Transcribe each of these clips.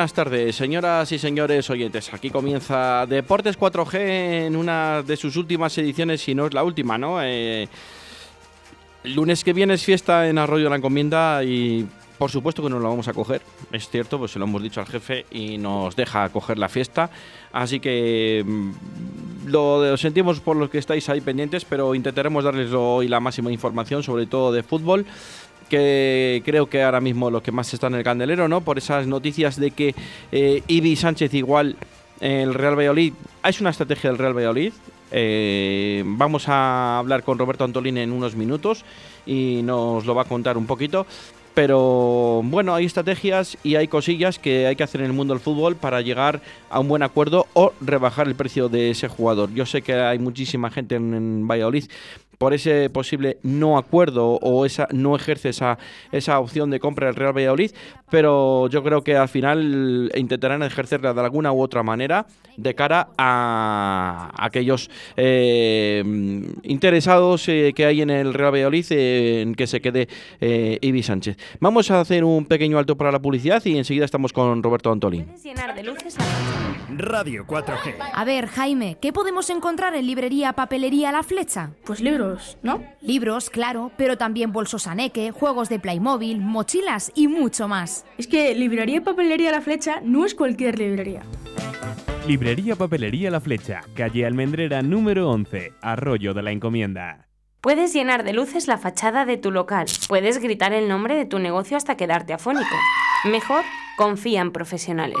Buenas tardes, señoras y señores oyentes. Aquí comienza Deportes 4G en una de sus últimas ediciones, si no es la última, ¿no? Eh, lunes que viene es fiesta en Arroyo la Encomienda y por supuesto que nos la vamos a coger. Es cierto, pues se lo hemos dicho al jefe y nos deja coger la fiesta. Así que mm, lo, sentimos por los que estáis ahí pendientes, pero intentaremos darles hoy la máxima información, sobre todo de fútbol que creo que ahora mismo lo que más está en el candelero, ¿no? Por esas noticias de que eh, Ibi Sánchez igual el Real Valladolid, es una estrategia del Real Valladolid. Eh, vamos a hablar con Roberto Antolín en unos minutos y nos lo va a contar un poquito. Pero bueno, hay estrategias y hay cosillas que hay que hacer en el mundo del fútbol para llegar a un buen acuerdo o rebajar el precio de ese jugador. Yo sé que hay muchísima gente en Valladolid por ese posible no acuerdo o esa no ejerce esa, esa opción de compra del Real Valladolid, pero yo creo que al final intentarán ejercerla de alguna u otra manera de cara a aquellos eh, interesados eh, que hay en el Real Valladolid eh, en que se quede Ibi Sánchez. Vamos a hacer un pequeño alto para la publicidad y enseguida estamos con Roberto Antolín. Radio 4G. A ver, Jaime, ¿qué podemos encontrar en librería Papelería La Flecha? Pues libros, ¿no? Libros, claro, pero también bolsos Aneque, juegos de Playmobil, mochilas y mucho más. Es que librería Papelería La Flecha no es cualquier librería. Librería Papelería La Flecha, calle Almendrera número 11, Arroyo de la Encomienda. Puedes llenar de luces la fachada de tu local. Puedes gritar el nombre de tu negocio hasta quedarte afónico. Mejor, confía en profesionales.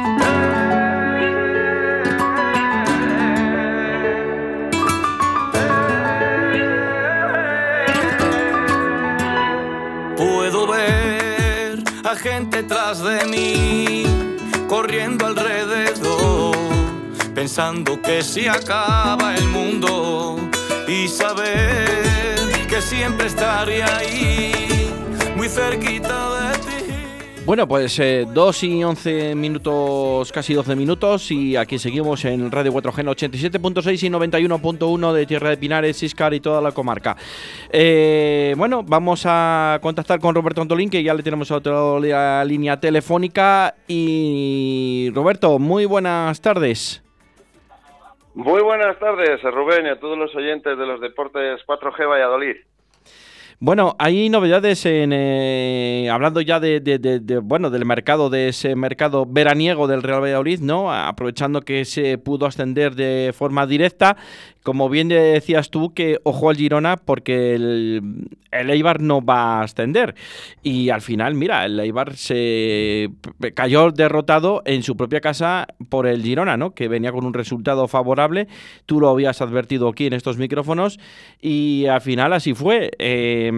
Gente tras de mí, corriendo alrededor, pensando que si acaba el mundo y saber que siempre estaré ahí, muy cerquita de ti. Bueno, pues eh, 2 y 11 minutos, casi 12 minutos, y aquí seguimos en Radio 4G 87.6 y 91.1 de Tierra de Pinares, Iscar y toda la comarca. Eh, bueno, vamos a contactar con Roberto Antolín, que ya le tenemos a otra línea telefónica. Y Roberto, muy buenas tardes. Muy buenas tardes, Rubén, y a todos los oyentes de los deportes 4G Valladolid. Bueno, hay novedades en eh, hablando ya de, de, bueno del mercado de ese mercado veraniego del Real Valladolid, ¿no? Aprovechando que se pudo ascender de forma directa, como bien decías tú que ojo al Girona porque el, el Eibar no va a ascender y al final, mira, el Eibar se cayó derrotado en su propia casa por el Girona, ¿no? Que venía con un resultado favorable. Tú lo habías advertido aquí en estos micrófonos y al final así fue. Eh,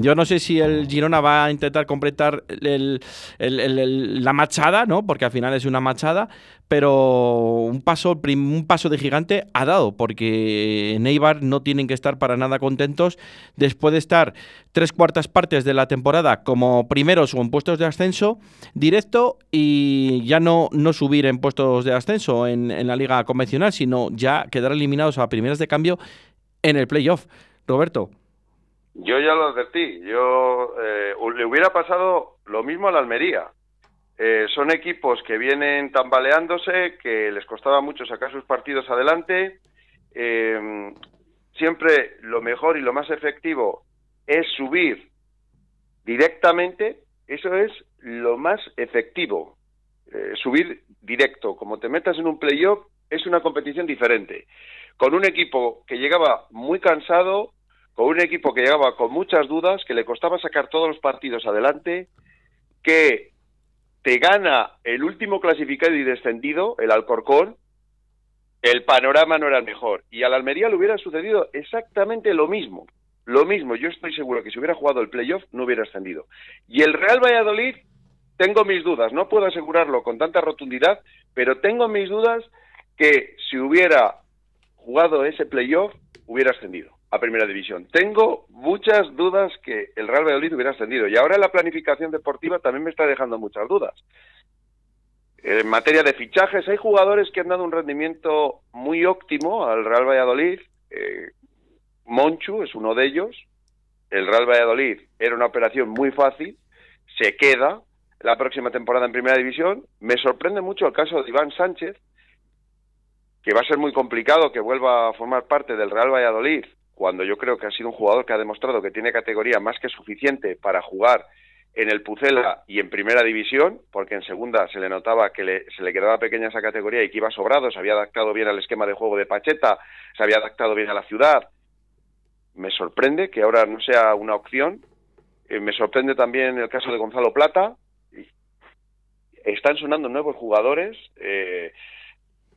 yo no sé si el Girona va a intentar completar el, el, la machada, ¿no? Porque al final es una machada, pero un paso, un paso de gigante ha dado, porque en Eibar no tienen que estar para nada contentos después de estar tres cuartas partes de la temporada como primeros o en puestos de ascenso directo y ya no, no subir en puestos de ascenso en, en la liga convencional, sino ya quedar eliminados a primeras de cambio en el playoff. Roberto. Yo ya lo advertí. Yo eh, le hubiera pasado lo mismo a la Almería. Eh, son equipos que vienen tambaleándose, que les costaba mucho sacar sus partidos adelante. Eh, siempre lo mejor y lo más efectivo es subir directamente. Eso es lo más efectivo. Eh, subir directo. Como te metas en un playoff, es una competición diferente. Con un equipo que llegaba muy cansado, con un equipo que llegaba con muchas dudas, que le costaba sacar todos los partidos adelante, que te gana el último clasificado y descendido, el Alcorcón, el panorama no era el mejor. Y a la Almería le hubiera sucedido exactamente lo mismo. Lo mismo, yo estoy seguro que si hubiera jugado el playoff no hubiera ascendido. Y el Real Valladolid, tengo mis dudas, no puedo asegurarlo con tanta rotundidad, pero tengo mis dudas que si hubiera jugado ese playoff hubiera ascendido a Primera División. Tengo muchas dudas que el Real Valladolid hubiera ascendido y ahora la planificación deportiva también me está dejando muchas dudas. En materia de fichajes, hay jugadores que han dado un rendimiento muy óptimo al Real Valladolid. Eh, Monchu es uno de ellos. El Real Valladolid era una operación muy fácil. Se queda la próxima temporada en Primera División. Me sorprende mucho el caso de Iván Sánchez, que va a ser muy complicado que vuelva a formar parte del Real Valladolid cuando yo creo que ha sido un jugador que ha demostrado que tiene categoría más que suficiente para jugar en el Pucela y en primera división, porque en segunda se le notaba que le, se le quedaba pequeña esa categoría y que iba sobrado, se había adaptado bien al esquema de juego de Pacheta, se había adaptado bien a la ciudad. Me sorprende que ahora no sea una opción. Eh, me sorprende también el caso de Gonzalo Plata. Están sonando nuevos jugadores, eh,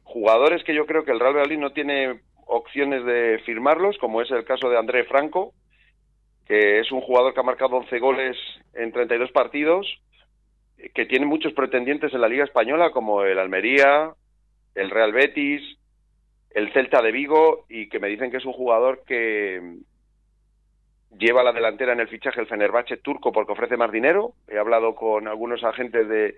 jugadores que yo creo que el Real Valladolid no tiene opciones de firmarlos, como es el caso de André Franco, que es un jugador que ha marcado 11 goles en 32 partidos, que tiene muchos pretendientes en la Liga Española, como el Almería, el Real Betis, el Celta de Vigo, y que me dicen que es un jugador que lleva la delantera en el fichaje el Fenerbahce turco porque ofrece más dinero. He hablado con algunos agentes de,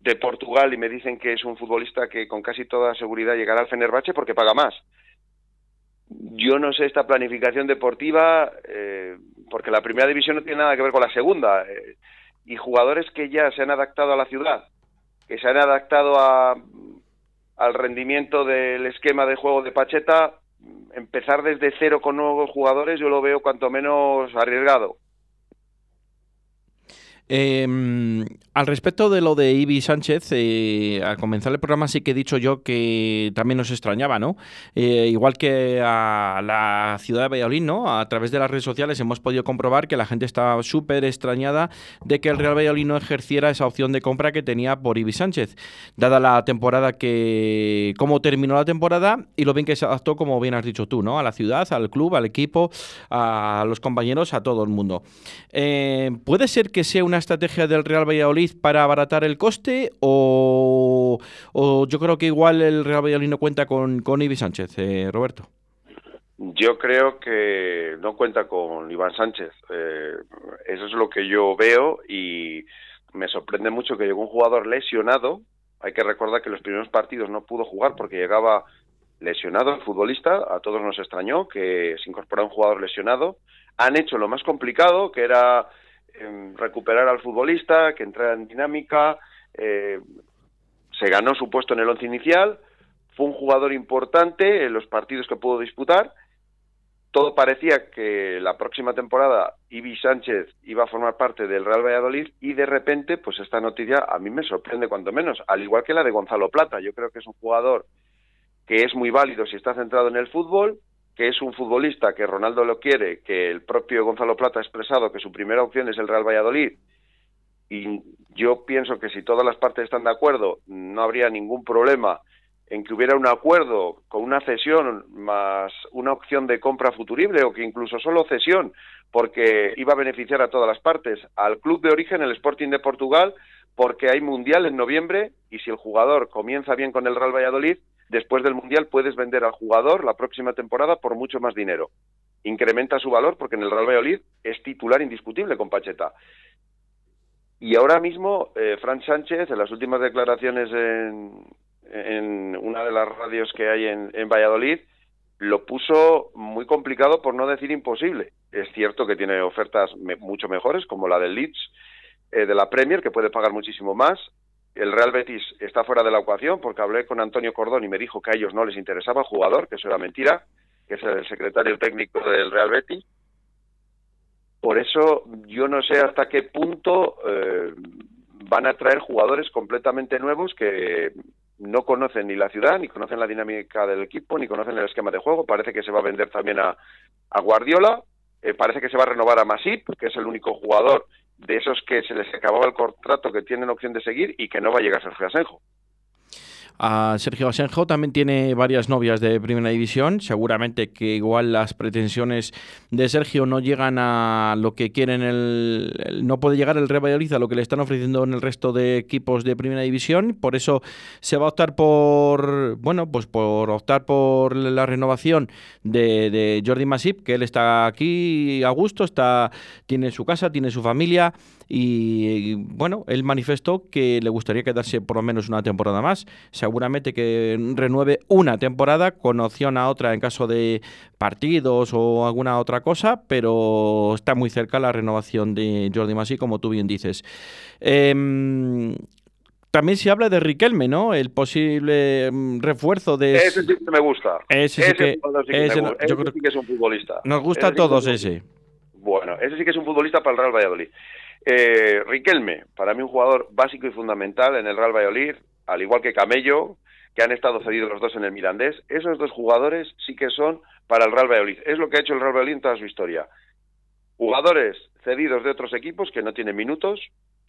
de Portugal y me dicen que es un futbolista que con casi toda seguridad llegará al Fenerbahce porque paga más yo no sé esta planificación deportiva, eh, porque la primera división no tiene nada que ver con la segunda. Eh, y jugadores que ya se han adaptado a la ciudad, que se han adaptado a, al rendimiento del esquema de juego de Pacheta, empezar desde cero con nuevos jugadores yo lo veo cuanto menos arriesgado. Eh, al respecto de lo de Ibi Sánchez, eh, al comenzar el programa sí que he dicho yo que también nos extrañaba, ¿no? Eh, igual que a la ciudad de Valladolid, ¿no? A través de las redes sociales hemos podido comprobar que la gente estaba súper extrañada de que el Real Valladolid no ejerciera esa opción de compra que tenía por Ibi Sánchez, dada la temporada que... cómo terminó la temporada y lo bien que se adaptó, como bien has dicho tú, ¿no? A la ciudad, al club, al equipo, a los compañeros, a todo el mundo. Eh, ¿Puede ser que sea una estrategia del Real Valladolid para abaratar el coste o, yo creo que igual el Real Valladolid no cuenta con, con Sánchez, eh, Roberto? Yo creo que no cuenta con Iván Sánchez. Eh, eso es lo que yo veo y me sorprende mucho que llegó un jugador lesionado. Hay que recordar que los primeros partidos no pudo jugar porque llegaba lesionado el futbolista. A todos nos extrañó que se incorporara un jugador lesionado. Han hecho lo más complicado, que era recuperar al futbolista, que entrara en dinámica. Eh, se ganó su puesto en el once inicial. Fue un jugador importante en los partidos que pudo disputar todo parecía que la próxima temporada Ibi Sánchez iba a formar parte del Real Valladolid y de repente, pues esta noticia a mí me sorprende cuanto menos, al igual que la de Gonzalo Plata. Yo creo que es un jugador que es muy válido si está centrado en el fútbol, que es un futbolista que Ronaldo lo quiere, que el propio Gonzalo Plata ha expresado que su primera opción es el Real Valladolid. Y yo pienso que si todas las partes están de acuerdo, no habría ningún problema en que hubiera un acuerdo con una cesión más una opción de compra futurible o que incluso solo cesión, porque iba a beneficiar a todas las partes, al club de origen, el Sporting de Portugal, porque hay Mundial en noviembre y si el jugador comienza bien con el Real Valladolid, después del Mundial puedes vender al jugador la próxima temporada por mucho más dinero. Incrementa su valor porque en el Real Valladolid es titular indiscutible con Pacheta. Y ahora mismo, eh, Fran Sánchez, en las últimas declaraciones en, en una de las radios que hay en, Valladolid, lo puso muy complicado por no decir imposible. Es cierto que tiene ofertas mucho mejores, como la del Leeds, eh, de la Premier, que puede pagar muchísimo más. El Real Betis está fuera de la ecuación porque hablé con Antonio Cordón y me dijo que a ellos no les interesaba el jugador, que eso era mentira, que es el secretario técnico del Real Betis. Por eso yo no sé hasta qué punto eh, van a traer jugadores completamente nuevos que no conocen ni la ciudad, ni conocen la dinámica del equipo, ni conocen el esquema de juego. Parece que se va a vender también a, Guardiola, eh, parece que se va a renovar a Masip, que es el único jugador de esos que se les acababa el contrato que tienen opción de seguir y que no va a llegar Sergio Asenjo. A Sergio Asenjo también tiene varias novias de primera división. Seguramente que igual las pretensiones de Sergio no llegan a lo que quieren el, no puede llegar el Real a lo que le están ofreciendo en el resto de equipos de primera división. Por eso se va a optar por bueno pues por optar por la renovación de, de Jordi Masip, que él está aquí a gusto, está tiene su casa, tiene su familia y bueno, él manifestó que le gustaría quedarse por lo menos una temporada más. Seguramente que renueve una temporada con opción a otra en caso de partidos o alguna otra cosa, pero está muy cerca la renovación de Jordi Masí, como tú bien dices. Em, también se habla de Riquelme, ¿no? El posible mm, refuerzo de... Ese sí que me gusta. Ese sí que, ese, sí que es un futbolista. Nos gusta a todos ese. Bueno, ese sí que es un futbolista para el Real Valladolid. Eh, Riquelme, para mí un jugador básico y fundamental en el Real Valladolid, al igual que Camello, que han estado cedidos los dos en el Mirandés. Esos dos jugadores sí que son para el Real Valladolid. Es lo que ha hecho el Real Valladolid en toda su historia. Jugadores cedidos de otros equipos que no tienen minutos.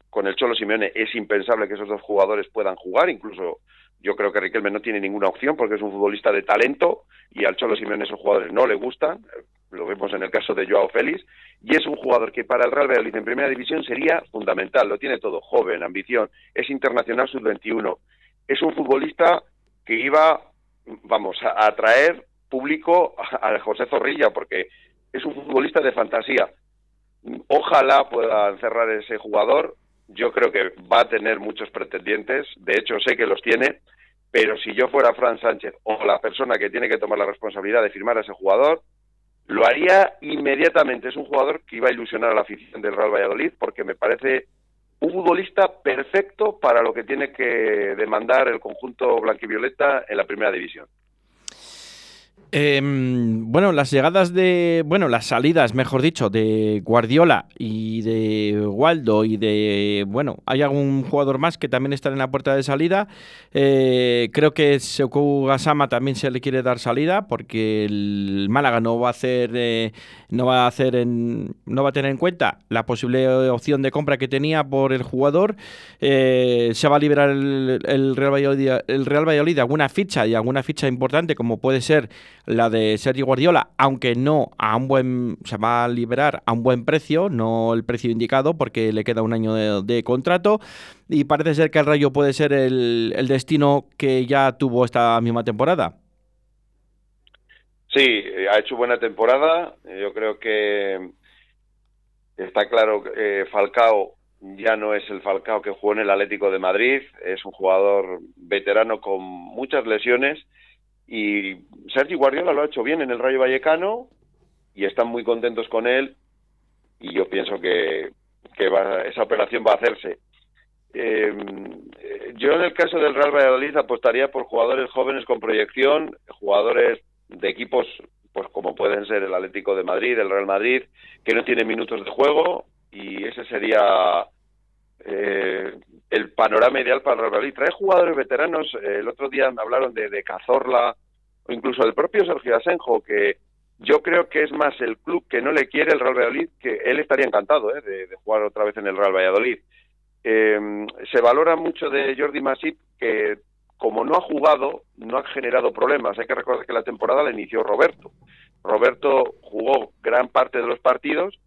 Con el Cholo Simeone es impensable que esos dos jugadores puedan jugar, incluso yo creo que Riquelme no tiene ninguna opción porque es un futbolista de talento y al Cholo Simeone esos jugadores no le gustan lo vemos en el caso de Joao Félix, y es un jugador que para el Real Valladolid en primera división sería fundamental, lo tiene todo, joven, ambición, es internacional sub-21, es un futbolista que iba, vamos, a atraer público a José Zorrilla, porque es un futbolista de fantasía. Ojalá pueda encerrar ese jugador, yo creo que va a tener muchos pretendientes, de hecho sé que los tiene, pero si yo fuera Fran Sánchez o la persona que tiene que tomar la responsabilidad de firmar a ese jugador, lo haría inmediatamente. Es un jugador que iba a ilusionar a la afición del Real Valladolid porque me parece un futbolista perfecto para lo que tiene que demandar el conjunto blanquivioleta en la primera división. Em, bueno, las llegadas de. Bueno, las salidas, mejor dicho, de Guardiola y de Waldo y de. Bueno, hay algún jugador más que también está en la puerta de salida. Eh, creo que Sekou Gasama también se le quiere dar salida porque el Málaga no va a hacer. Eh, no va a hacer en, no va a tener en cuenta la posible opción de compra que tenía por el jugador. Eh, se va a liberar el, Real Valladolid, Valladolid alguna ficha y alguna ficha importante como puede ser la de Sergio Guardiola, aunque no a un buen, se va a liberar a un buen precio, no el precio indicado porque le queda un año de, contrato y parece ser que el Rayo puede ser el, destino que ya tuvo esta misma temporada. Sí, ha hecho buena temporada. Yo creo que está claro que eh, Falcao ya no es el Falcao que jugó en el Atlético de Madrid, es un jugador veterano con muchas lesiones y Sergio Guardiola lo ha hecho bien en el Rayo Vallecano y están muy contentos con él y yo pienso que, esa operación va a hacerse. Eh, yo en el caso del Real Valladolid apostaría por jugadores jóvenes con proyección, jugadores de equipos pues como pueden ser el Atlético de Madrid, el Real Madrid, que no tienen minutos de juego y ese sería eh, el panorama ideal para el Real Madrid. Trae jugadores veteranos, eh, el otro día me hablaron de, de Cazorla o incluso del propio Sergio Asenjo, que yo creo que es más el club que no le quiere el Real Valladolid, que él estaría encantado eh, de, jugar otra vez en el Real Valladolid. se valora mucho de Jordi Masip que como no ha jugado, no ha generado problemas. Hay que recordar que la temporada la inició Roberto. Roberto jugó gran parte de los partidos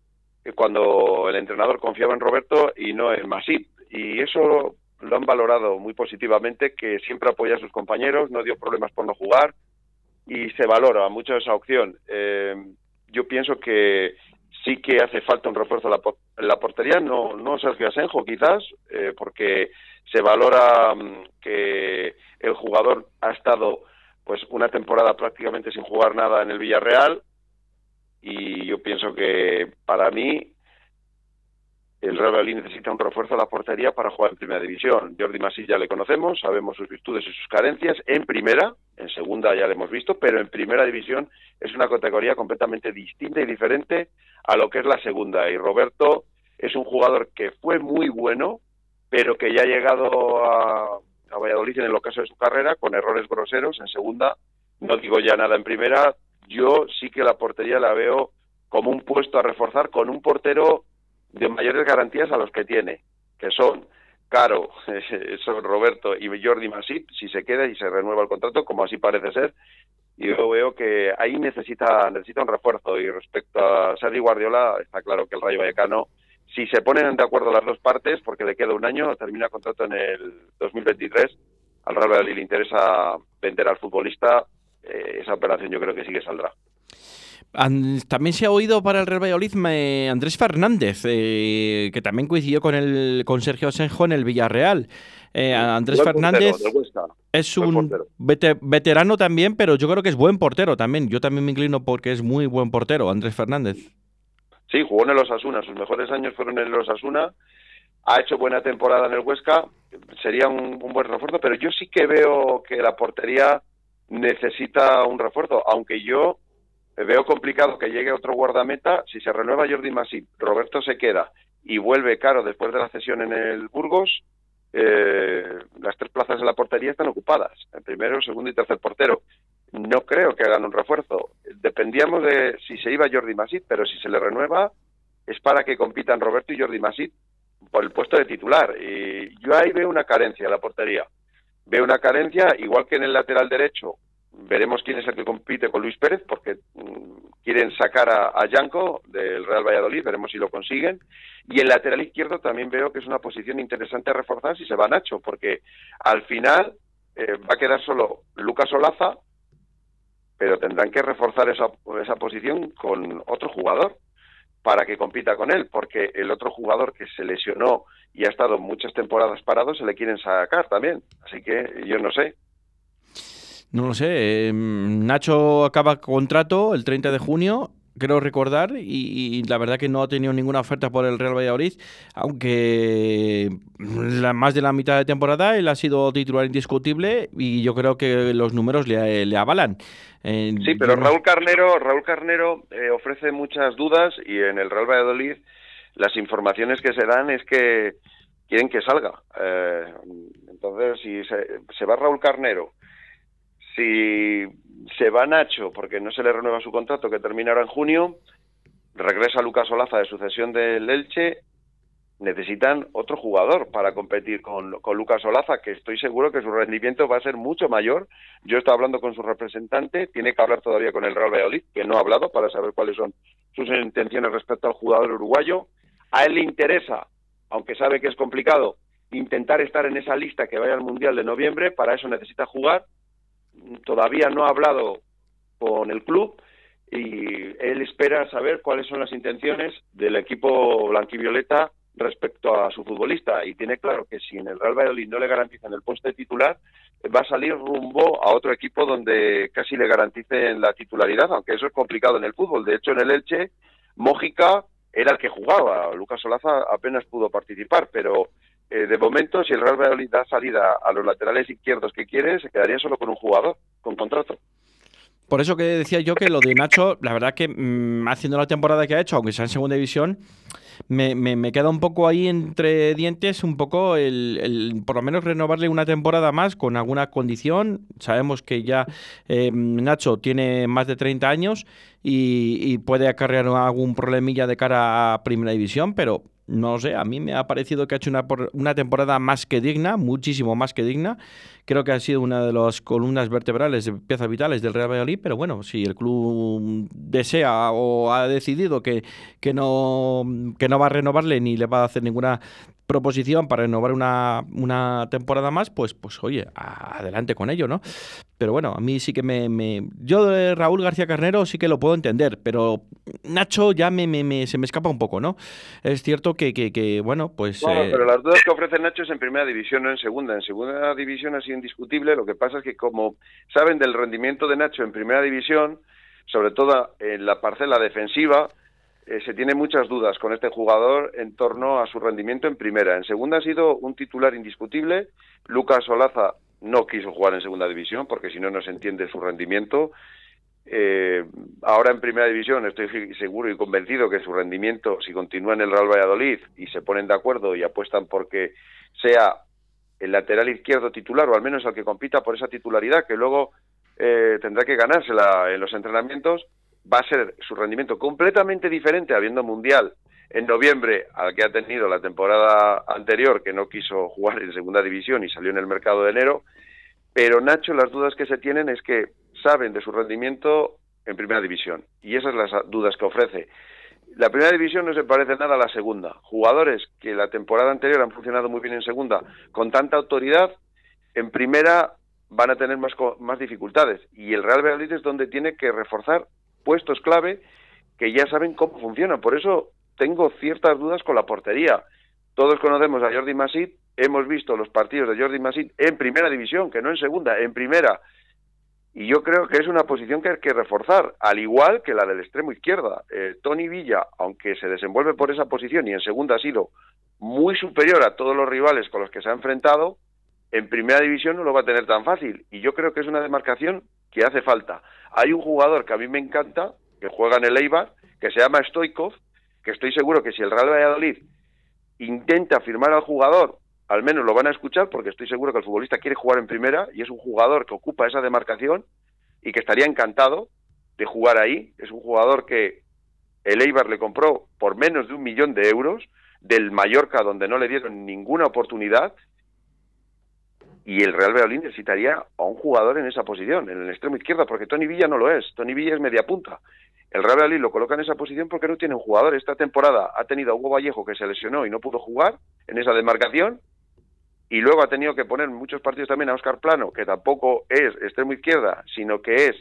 cuando el entrenador confiaba en Roberto y no en Masip. Y eso lo han valorado muy positivamente, que siempre apoya a sus compañeros, no dio problemas por no jugar y se valora mucho esa opción. Eh, yo pienso que sí que hace falta un refuerzo en la, portería, no, no Sergio Asenjo quizás, eh, porque se valora mm, que el jugador ha estado pues una temporada prácticamente sin jugar nada en el Villarreal y yo pienso que para mí el Real Madrid necesita un refuerzo a la portería para jugar en primera división. Jordi Masí ya le conocemos, sabemos sus virtudes y sus carencias. En primera, en segunda ya le hemos visto, pero en primera división es una categoría completamente distinta y diferente a lo que es la segunda. Y Roberto es un jugador que fue muy bueno, pero que ya ha llegado a, a Valladolid en el ocaso de su carrera con errores groseros. En segunda, no digo ya nada en primera, yo sí que la portería la veo como un puesto a reforzar con un portero de mayores garantías a los que tiene, que son Caro, son Roberto y Jordi Masip, si se queda y se renueva el contrato, como así parece ser, yo veo que ahí necesita, necesita un refuerzo. Y respecto a Sergio Guardiola, está claro que el Rayo Vallecano, si se ponen de acuerdo las dos partes, porque le queda un año, termina el contrato en el 2023, al Real Valladolid le interesa vender al futbolista, eh, esa operación yo creo que sí que saldrá. También se ha oído para el Real Valladolid Andrés Fernández, eh, que también coincidió con el con Sergio Asenjo en el Villarreal. Eh, Andrés Fernández es un veterano también, pero yo creo que es buen portero también. Yo también me inclino porque es muy buen portero, Andrés Fernández. Sí, jugó en el Osasuna, sus mejores años fueron en el Osasuna, ha hecho buena temporada en el Huesca, sería un buen refuerzo, pero yo sí que veo que la portería necesita un refuerzo, aunque yo veo complicado que llegue otro guardameta. Si se renueva Jordi Masip, Roberto se queda y vuelve caro después de la cesión en el Burgos, eh, las tres plazas de la portería están ocupadas, el primero, el segundo y tercer portero. No creo que hagan un refuerzo. Dependíamos de si se iba Jordi Masip, pero si se le renueva es para que compitan Roberto y Jordi Masip por el puesto de titular. Y yo ahí veo una carencia en la portería. Veo una carencia, igual que en el lateral derecho, veremos quién es el que compite con Luis Pérez, porque mm, quieren sacar a, a del Real Valladolid, veremos si lo consiguen. Y el lateral izquierdo también veo que es una posición interesante a reforzar si se va Nacho, porque al final eh, va a quedar solo Lucas Olaza, pero tendrán que reforzar esa, esa posición con otro jugador para que compita con él, porque el otro jugador que se lesionó y ha estado muchas temporadas parado se le quieren sacar también. Así que yo no sé, no lo sé. Em, Nacho acaba contrato el 30 de junio, creo recordar, y, la verdad que no ha tenido ninguna oferta por el Real Valladolid, aunque la, más de la mitad de temporada él ha sido titular indiscutible y yo creo que los números le, avalan. sí, pero Raúl Carnero, Raúl Carnero eh, ofrece muchas dudas y en el Real Valladolid las informaciones que se dan es que quieren que salga. Eh, entonces, si se va Raúl Carnero, si se va Nacho porque no se le renueva su contrato que termina ahora en junio, regresa Lucas Olaza de sucesión del Elche, necesitan otro jugador para competir con, con Lucas Olaza, que estoy seguro que su rendimiento va a ser mucho mayor. Yo estoy hablando con su representante, tiene que hablar todavía con el Real Valladolid, que no ha hablado para saber cuáles son sus intenciones respecto al jugador uruguayo. A él le interesa, aunque sabe que es complicado, intentar estar en esa lista que vaya al Mundial de noviembre, para eso necesita jugar todavía no ha hablado con el club y él espera saber cuáles son las intenciones del equipo blanquivioleta respecto a su futbolista y tiene claro que si en el Real Valladolid no le garantizan el puesto de titular, va a salir rumbo a otro equipo donde casi le garanticen la titularidad, aunque eso es complicado en el fútbol. De hecho, en el Elche, Mójica era el que jugaba. Lucas Solaza apenas pudo participar, pero eh, de momento, si el Real Valladolid da salida a los laterales izquierdos que quiere, se quedaría solo con un jugador, con contrato. Por eso que decía yo que lo de Nacho, la verdad que mm, haciendo la temporada que ha hecho, aunque sea en segunda división, me, queda un poco ahí entre dientes, un poco el, por lo menos renovarle una temporada más con alguna condición. Sabemos que ya eh, Nacho tiene más de 30 años y puede acarrear algún problemilla de cara a Primera División, pero no sé, a mí me ha parecido que ha hecho una, una temporada más que digna, muchísimo más que digna. Creo que ha sido una de las columnas vertebrales, piezas vitales del Real Valladolid, pero bueno, si el club desea o ha decidido que, que, no, que no va a renovarle ni le va a hacer ninguna proposición para renovar una, una temporada más, pues, pues oye, adelante con ello, ¿no? Pero bueno, a mí sí que me, me, Yo de Raúl García Carnero sí que lo puedo entender, pero Nacho ya me, me, se me escapa un poco, ¿no? Es cierto que, que, bueno, pues... Bueno, eh, pero las dudas que ofrece Nacho es en primera división, no en segunda. En segunda división ha sido indiscutible, lo que pasa es que como saben del rendimiento de Nacho en primera división, sobre todo en la parcela defensiva, eh, se tiene muchas dudas con este jugador en torno a su rendimiento en primera. En segunda ha sido un titular indiscutible. Lucas Solaza no quiso jugar en segunda división porque si no, no se entiende su rendimiento. Eh, ahora en primera división estoy seguro y convencido que su rendimiento, si continúa en el Real Valladolid y se ponen de acuerdo y apuestan porque sea el lateral izquierdo titular o al menos el que compita por esa titularidad que luego eh, tendrá que ganársela en los entrenamientos, va a ser su rendimiento completamente diferente habiendo mundial en noviembre al que ha tenido la temporada anterior que no quiso jugar en segunda división y salió en el mercado de enero. Pero Nacho las dudas que se tienen es que saben de su rendimiento en primera división y esas son las dudas que ofrece. La primera división no se parece nada a la segunda. Jugadores que la temporada anterior han funcionado muy bien en segunda con tanta autoridad en primera van a tener más, más dificultades y el Real Valladolid es donde tiene que reforzar puestos clave que ya saben cómo funcionan. Por eso tengo ciertas dudas con la portería. Todos conocemos a Jordi Masip, hemos visto los partidos de Jordi Masip en primera división, que no en segunda, en primera. Y yo creo que es una posición que hay que reforzar, al igual que la del extremo izquierda. Eh, Tony Villa, aunque se desenvuelve por esa posición y en segunda ha sido muy superior a todos los rivales con los que se ha enfrentado, en primera división no lo va a tener tan fácil. Y yo creo que es una demarcación que hace falta. Hay un jugador que a mí me encanta, que juega en el Eibar, que se llama Stoikov, que estoy seguro que si el Real Valladolid intenta firmar al jugador, al menos lo van a escuchar, porque estoy seguro que el futbolista quiere jugar en primera y es un jugador que ocupa esa demarcación y que estaría encantado de jugar ahí. Es un jugador que el Eibar le compró por menos de un millón de euros del Mallorca, donde no le dieron ninguna oportunidad, y el Real Valladolid necesitaría a un jugador en esa posición, en el extremo izquierdo, porque Tony Villa no lo es, Tony Villa es media punta. El Real Valladolid lo coloca en esa posición porque no tiene un jugador. Esta temporada ha tenido a Hugo Vallejo que se lesionó y no pudo jugar en esa demarcación, y luego ha tenido que poner muchos partidos también a Oscar Plano, que tampoco es extremo izquierda, sino que es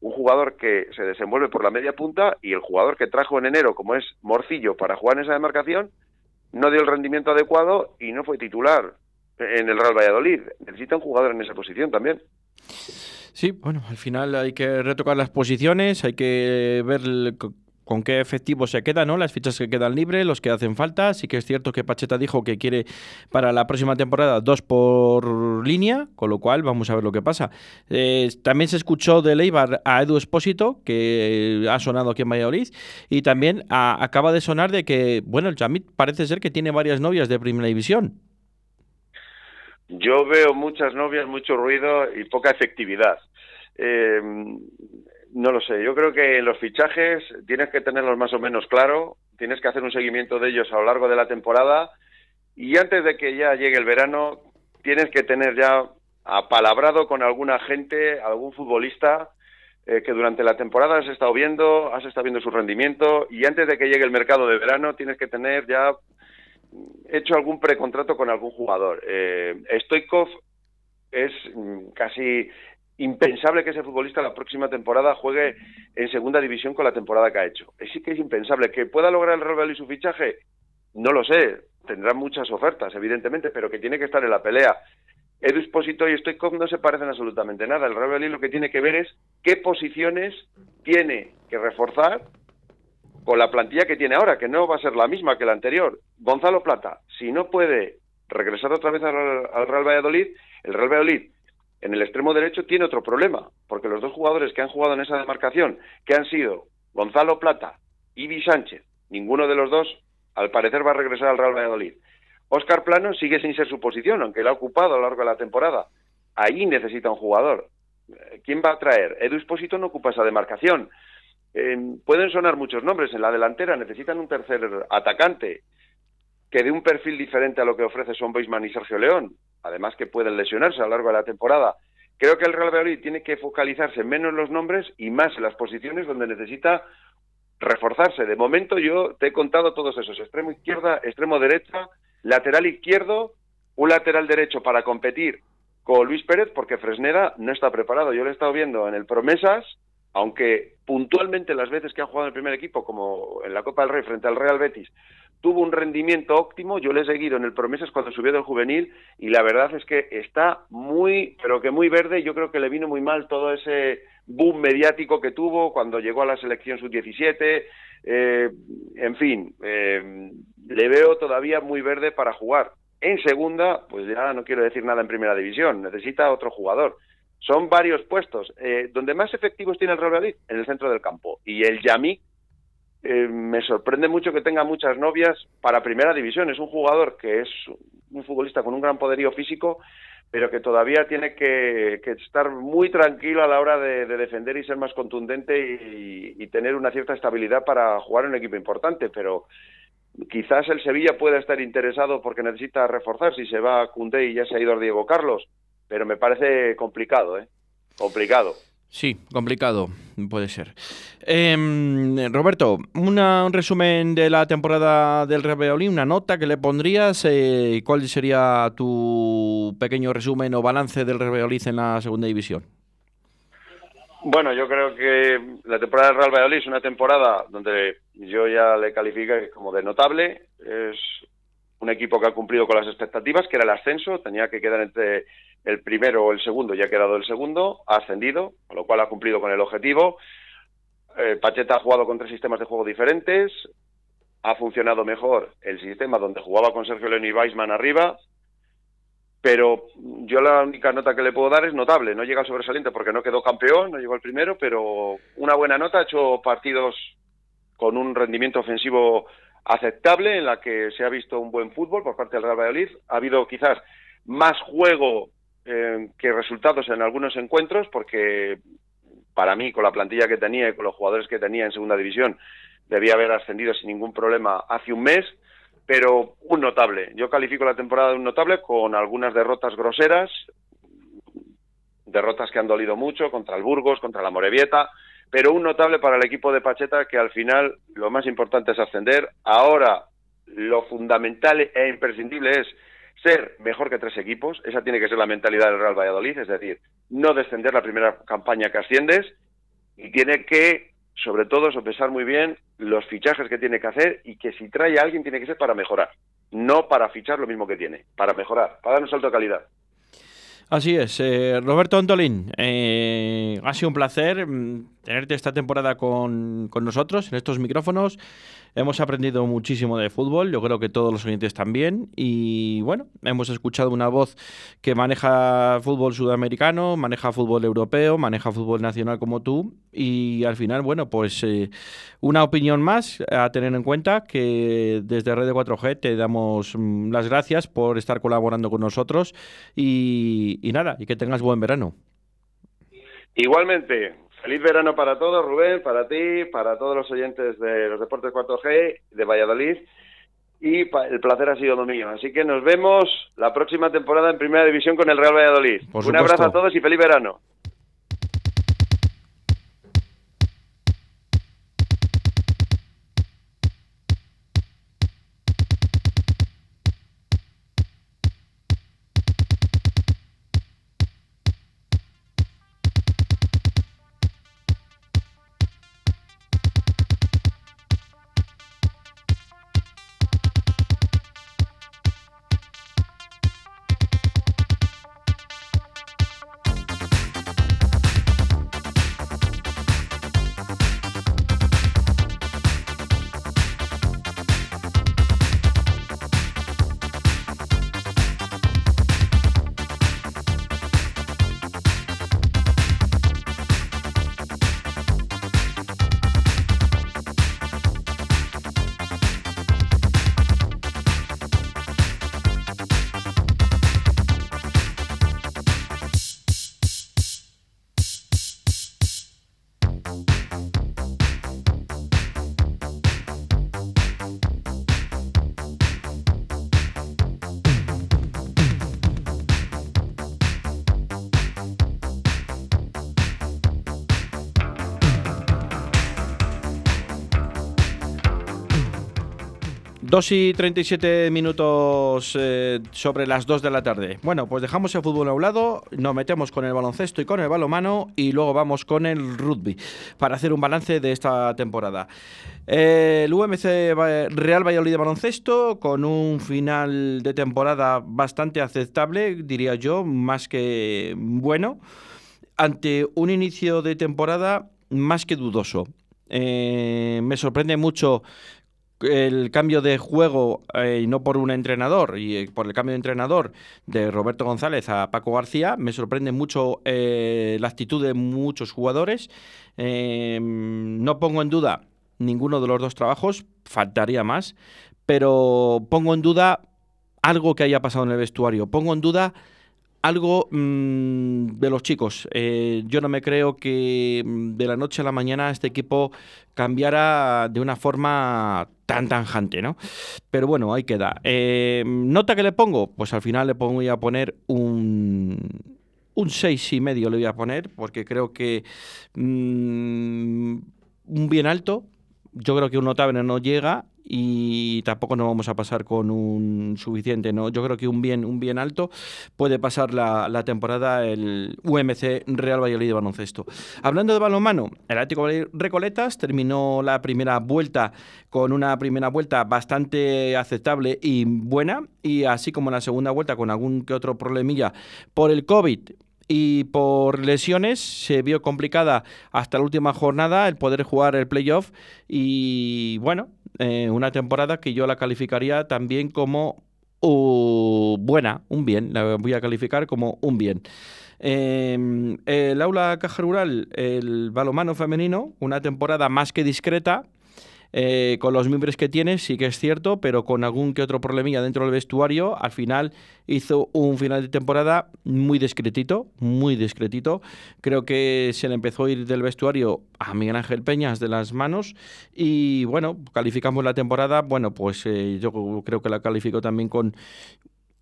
un jugador que se desenvuelve por la media punta y el jugador que trajo en enero, como es Morcillo, para jugar en esa demarcación, no dio el rendimiento adecuado y no fue titular en el Real Valladolid. Necesita un jugador en esa posición también. Sí, bueno, al final hay que retocar las posiciones, hay que ver con qué efectivo se queda, ¿no? Las fichas que quedan libres, los que hacen falta. Sí que es cierto que Pacheta dijo que quiere para la próxima temporada dos por línea, con lo cual vamos a ver lo que pasa. Eh, también se escuchó de Leibar a Edu Espósito, que ha sonado aquí en Valladolid, y también acaba de sonar de que, bueno, el Chamit parece ser que tiene varias novias de primera división. Yo veo muchas novias, mucho ruido y poca efectividad. Eh, no lo sé, yo creo que los fichajes tienes que tenerlos más o menos claro, tienes que hacer un seguimiento de ellos a lo largo de la temporada y antes de que ya llegue el verano tienes que tener ya apalabrado con alguna gente, algún futbolista eh, que durante la temporada has estado viendo, has estado viendo su rendimiento y antes de que llegue el mercado de verano tienes que tener ya hecho algún precontrato con algún jugador. Eh, Stoikov es mm, casi impensable que ese futbolista la próxima temporada juegue en segunda división con la temporada que ha hecho. Sí que es impensable. ¿Que pueda lograr el Real y su fichaje? no lo sé, tendrá muchas ofertas, evidentemente, pero que tiene que estar en la pelea. Edu Esposito y Stoikov no se parecen absolutamente nada. El Real Valladolid lo que tiene que ver es qué posiciones tiene que reforzar con la plantilla que tiene ahora, que no va a ser la misma que la anterior. Gonzalo Plata, si no puede regresar otra vez al, al Real Valladolid, el Real Valladolid en el extremo derecho tiene otro problema, porque los dos jugadores que han jugado en esa demarcación, que han sido Gonzalo Plata y Vi Sánchez, ninguno de los dos al parecer va a regresar al Real Valladolid. Óscar Plano sigue sin ser su posición, aunque la ha ocupado a lo largo de la temporada. Ahí necesita un jugador. ¿Quién va a traer? Edu Esposito no ocupa esa demarcación. Pueden sonar muchos nombres. En la delantera necesitan un tercer atacante que de un perfil diferente a lo que ofrece Son Boisman y Sergio León. Además que pueden lesionarse a lo largo de la temporada. Creo que el Real Valladolid tiene que focalizarse menos en los nombres y más en las posiciones donde necesita reforzarse. De momento yo te he contado todos esos, extremo izquierda, extremo derecha, lateral izquierdo, un lateral derecho para competir con Luis Pérez porque Fresneda no está preparado. Yo lo he estado viendo en el Promesas, aunque puntualmente las veces que ha jugado en el primer equipo, como en la Copa del Rey frente al Real Betis, tuvo un rendimiento óptimo, yo le he seguido en el Promesas cuando subió del juvenil y la verdad es que está muy, pero que muy verde, yo creo que le vino muy mal todo ese boom mediático que tuvo cuando llegó a la selección sub-17, eh, en fin, eh, le veo todavía muy verde para jugar. En segunda, pues ya no quiero decir nada en primera división, necesita otro jugador. Son varios puestos. Eh, donde más efectivos tiene el Real Madrid, en el centro del campo. Y el Yamik eh, me sorprende mucho que tenga muchas novias para primera división. Es un jugador que es un futbolista con un gran poderío físico, pero que todavía tiene que, estar muy tranquilo a la hora de, defender y ser más contundente y, tener una cierta estabilidad para jugar en un equipo importante. Pero quizás el Sevilla pueda estar interesado porque necesita reforzar si se va a Cundé y ya se ha ido Diego Carlos, pero me parece complicado, ¿eh? Complicado. Sí, complicado, puede ser. Em, Roberto, un resumen de la temporada del Real Valladolid, una nota que le pondrías. Eh, ¿Cuál sería tu pequeño resumen o balance del Real Valladolid en la segunda división? Bueno, yo creo que la temporada del Real Valladolid es una temporada donde yo ya le califico como de notable. Es un equipo que ha cumplido con las expectativas, que era el ascenso, tenía que quedar entre el primero o el segundo, ya ha quedado el segundo, ha ascendido, con lo cual ha cumplido con el objetivo. Eh, Pacheta ha jugado con tres sistemas de juego diferentes, ha funcionado mejor el sistema donde jugaba con Sergio León y Weisman arriba, pero yo la única nota que le puedo dar es notable, no llega al sobresaliente porque no quedó campeón, no llegó al primero, pero una buena nota, ha hecho partidos con un rendimiento ofensivo aceptable en la que se ha visto un buen fútbol por parte del Real Valladolid. Ha habido quizás más juego eh, que resultados en algunos encuentros, porque para mí, con la plantilla que tenía y con los jugadores que tenía en segunda división, debía haber ascendido sin ningún problema hace un mes, pero un notable. Yo califico la temporada de un notable con algunas derrotas groseras, derrotas que han dolido mucho contra el Burgos, contra la Morevieta, pero un notable para el equipo de Pacheta que al final lo más importante es ascender. Ahora lo fundamental e imprescindible es ser mejor que tres equipos, esa tiene que ser la mentalidad del Real Valladolid, es decir, no descender la primera campaña que asciendes y tiene que, sobre todo, sopesar muy bien los fichajes que tiene que hacer y que si trae a alguien tiene que ser para mejorar, no para fichar lo mismo que tiene, para mejorar, para dar un salto de calidad. Así es. Eh, Roberto Antolín, eh, ha sido un placer mm, tenerte esta temporada con, con, nosotros en estos micrófonos. Hemos aprendido muchísimo de fútbol, yo creo que todos los oyentes también. Y bueno, hemos escuchado una voz que maneja fútbol sudamericano, maneja fútbol europeo, maneja fútbol nacional como tú. Y al final, bueno, pues eh, una opinión más a tener en cuenta que desde Red de 4G te damos mm, las gracias por estar colaborando con nosotros. Y nada, y que tengas buen verano. Igualmente, Feliz verano para todos, Rubén, para ti, para todos los oyentes de los Deportes 4G, de Valladolid. Y el placer ha sido mío. Así que nos vemos la próxima temporada en Primera División con el Real Valladolid. Un abrazo a todos y feliz verano. 2 y 37 minutos eh, sobre las 2 de la tarde. Bueno, pues dejamos el fútbol a un lado, nos metemos con el baloncesto y con el balomano y luego vamos con el rugby para hacer un balance de esta temporada. El UMC Real Valladolid de baloncesto con un final de temporada bastante aceptable, diría yo, más que bueno, ante un inicio de temporada más que dudoso. Eh, me sorprende mucho el cambio de juego, eh, y no por un entrenador, y eh, por el cambio de entrenador de Roberto González a Paco García, me sorprende mucho eh, la actitud de muchos jugadores. no pongo en duda ninguno de los dos trabajos, faltaría más, pero pongo en duda algo que haya pasado en el vestuario, pongo en duda algo mm, de los chicos. Eh, yo no me creo que mm, de la noche a la mañana este equipo cambiara de una forma tan tanjante, ¿no? Pero bueno, ahí queda. Eh, ¿Nota que le pongo? Pues al final le voy a poner un, un seis y medio le voy a poner, porque creo que mm, un bien alto. Yo creo que un notable no llega y tampoco nos vamos a pasar con un suficiente. ¿no? Yo creo que un bien, un bien alto puede pasar la, temporada el UMC Real Valladolid de baloncesto. Hablando de balonmano, el Atlético Recoletas terminó la primera vuelta con una primera vuelta bastante aceptable y buena, y así como la segunda vuelta con algún que otro problemilla por el COVID y por lesiones se vio complicada hasta la última jornada el poder jugar el playoff y bueno, eh, una temporada que yo la calificaría también como uh, buena, un bien, la voy a calificar como un bien. Em, el aula caja rural, el balomano femenino, una temporada más que discreta, eh, con los miembros que tiene, sí que es cierto, pero con algún que otro problemilla dentro del vestuario, al final hizo un final de temporada muy discretito, muy discretito. Creo que se le empezó a ir del vestuario a Miguel Ángel Peñas de las manos y bueno, calificamos la temporada, bueno, pues eh, yo creo que la califico también con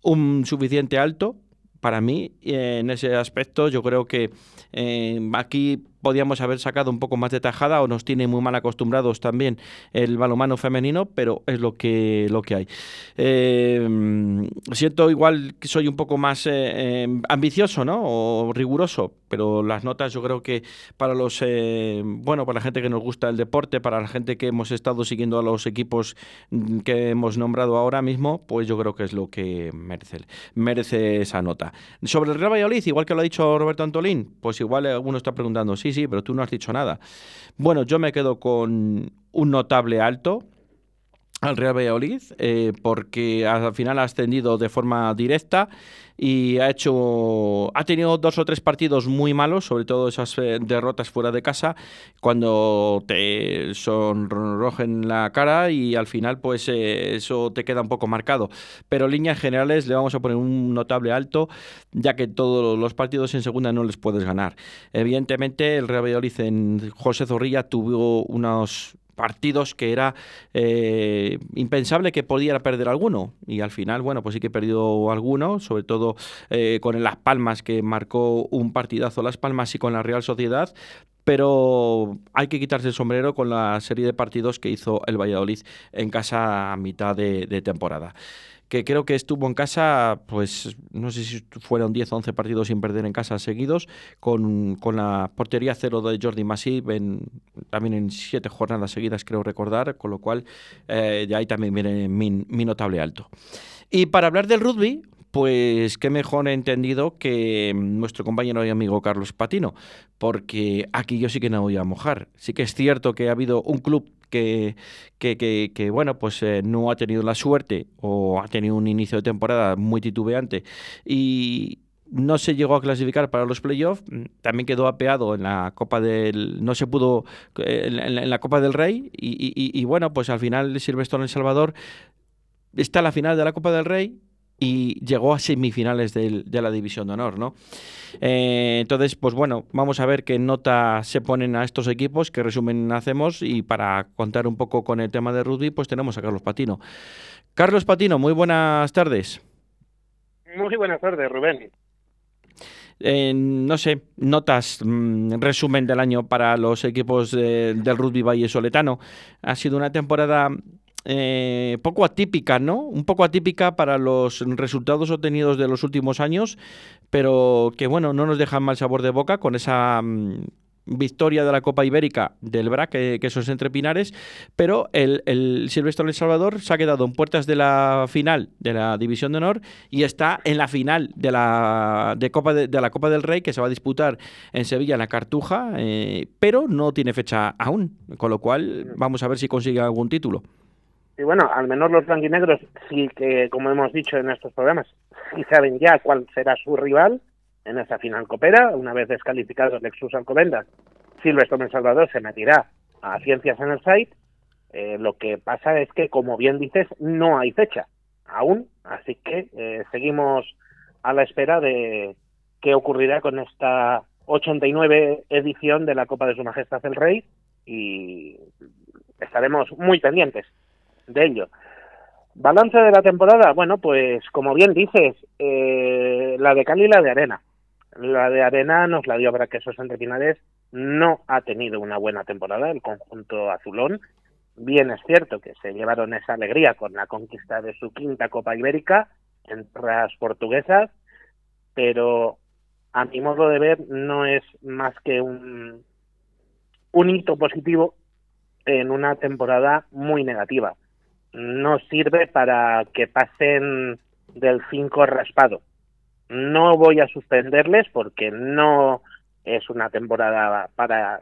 un suficiente alto, para mí, en ese aspecto, yo creo que eh, aquí podíamos haber sacado un poco más de tajada o nos tiene muy mal acostumbrados también el balomano femenino, pero es lo que, lo que hay. Eh, siento igual que soy un poco más eh, eh, ambicioso ¿no? o riguroso, pero las notas yo creo que para los bueno para la gente que nos gusta el deporte, para la gente que hemos estado siguiendo a los equipos que hemos nombrado ahora mismo, pues yo creo que es lo que merece, merece esa nota. Sobre el Real Valladolid, igual que lo ha dicho Roberto Antolín, pues igual alguno está preguntando, sí, sí, pero tú no has dicho nada. Bueno, yo me quedo con un notable alto al Real Valladolid eh, porque al final ha ascendido de forma directa y ha hecho ha tenido dos o tres partidos muy malos sobre todo esas eh, derrotas fuera de casa cuando te sonrojen la cara y al final pues eh, eso te queda un poco marcado. Pero líneas generales le vamos a poner un notable alto ya que todos los partidos en segunda no les puedes ganar. Evidentemente el Real Valladolid en José Zorrilla tuvo unos partidos que era eh, impensable que pudiera perder alguno. Y al final, bueno, pues sí que perdió alguno, sobre todo eh, con Las Palmas, que marcó un partidazo Las Palmas y con la Real Sociedad. Pero hay que quitarse el sombrero con la serie de partidos que hizo el Valladolid en casa a mitad de temporada que creo que estuvo en casa, pues no sé si fueron 10 o 11 partidos sin perder en casa seguidos, con, la portería cero de Jordi Masip también en 7 jornadas seguidas, creo recordar, con lo cual eh, de ahí también viene mi, notable alto. Y para hablar del rugby, pues qué mejor entendido que nuestro compañero y amigo Carlos Patino, porque aquí yo sí que no voy a mojar. Sí que es cierto que ha habido un club que, que, bueno, pues eh, no ha tenido la suerte o ha tenido un inicio de temporada muy titubeante y no se llegó a clasificar para los playoffs, mm, también quedó apeado en la Copa del, no se pudo eh, en, la Copa del Rey y, bueno, pues al final Silvestre en El Salvador está la final de la Copa del Rey y llegó a semifinales de, la División de Honor, ¿no? Eh, entonces, pues bueno, vamos a ver qué nota se ponen a estos equipos, qué resumen hacemos y para contar un poco con el tema de rugby, pues tenemos a Carlos Patino. Carlos Patino, muy buenas tardes. Muy buenas tardes, Rubén. Eh, no sé, notas, mm, resumen del año para los equipos del rugby Valle Soletano. Ha sido una temporada eh, poco atípica, ¿no? Un poco atípica para los resultados obtenidos de los últimos años, pero que bueno, no nos dejan mal sabor de boca con esa mm, victoria de la Copa Ibérica del BRAC, que, esos entre Pinares, pero el, Silvestre El Salvador se ha quedado en puertas de la final de la División de Honor y está en la final de la, de Copa de la Copa del Rey que se va a disputar en Sevilla, en la Cartuja, eh, pero no tiene fecha aún, con lo cual vamos a ver si consigue algún título. Y bueno, al menos los blanquinegros sí que, como hemos dicho en estos programas, sí saben ya cuál será su rival en esa final copera. Una vez descalificado el Lexus Alcobendas, Silvestre El Salvador se metirá a Ciencias en el site. Eh, lo que pasa es que, como bien dices, no hay fecha aún, así que eh, seguimos a la espera de qué ocurrirá con esta 89 edición de la Copa de Su Majestad el Rey y estaremos muy pendientes de ello. Balance de la temporada, bueno, pues como bien dices, eh, la de Cali y la de Arena. La de Arena nos la dio Braquesos entre finales, no ha tenido una buena temporada el conjunto azulón. Bien es cierto que se llevaron esa alegría con la conquista de su quinta Copa Ibérica en tierras portuguesas, pero a mi modo de ver no es más que un, un hito positivo en una temporada muy negativa no sirve para que pasen del 5 raspado. No voy a suspenderles porque no es una temporada para,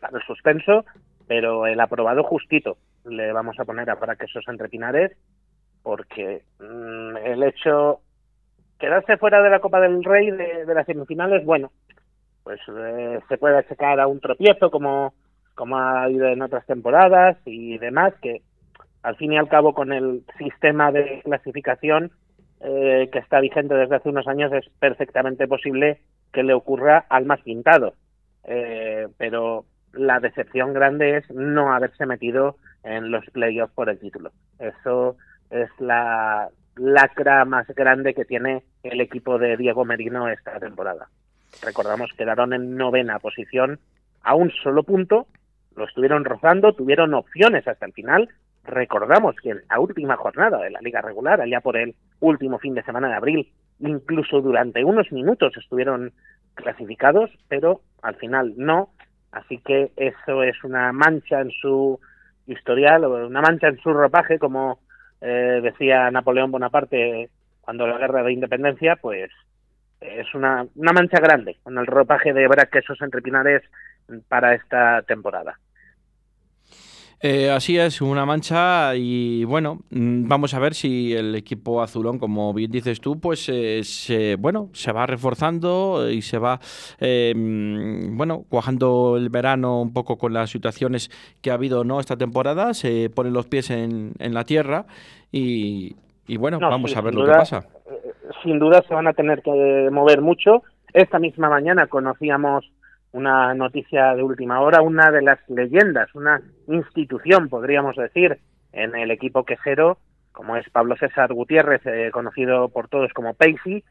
para el suspenso, pero el aprobado justito le vamos a poner a para que esos entrepinares porque mmm, el hecho quedarse fuera de la Copa del Rey de, las semifinales, bueno, pues eh, se puede sacar a un tropiezo como, como ha ido en otras temporadas y demás, que al fin y al cabo con el sistema de clasificación eh, que está vigente desde hace unos años es perfectamente posible que le ocurra al más pintado. Eh, pero la decepción grande es no haberse metido en los playoffs por el título. Eso es la lacra más grande que tiene el equipo de Diego Merino esta temporada. Recordamos quedaron en novena posición a un solo punto, lo estuvieron rozando, tuvieron opciones hasta el final, Recordamos que en la última jornada de la liga regular, allá por el último fin de semana de abril, incluso durante unos minutos estuvieron clasificados, pero al final no. Así que eso es una mancha en su historial, una mancha en su ropaje, como eh, decía Napoleón Bonaparte cuando la guerra de independencia, pues es una, una mancha grande en el ropaje de Braquesos entre Pinares para esta temporada. Eh, así es, una mancha y bueno, mm, vamos a ver si el equipo azulón, como bien dices tú, pues eh, se, bueno, se va reforzando y se va, eh, mm, bueno, cuajando el verano un poco con las situaciones que ha habido no esta temporada, se ponen los pies en, en la tierra y, y bueno, no, vamos a ver lo que pasa. Sin duda se van a tener que mover mucho. Esta misma mañana conocíamos una noticia de última hora, una de las leyendas, una institución, podríamos decir, en el equipo quejero, como es Pablo César Gutiérrez, eh, conocido por todos como Pacey,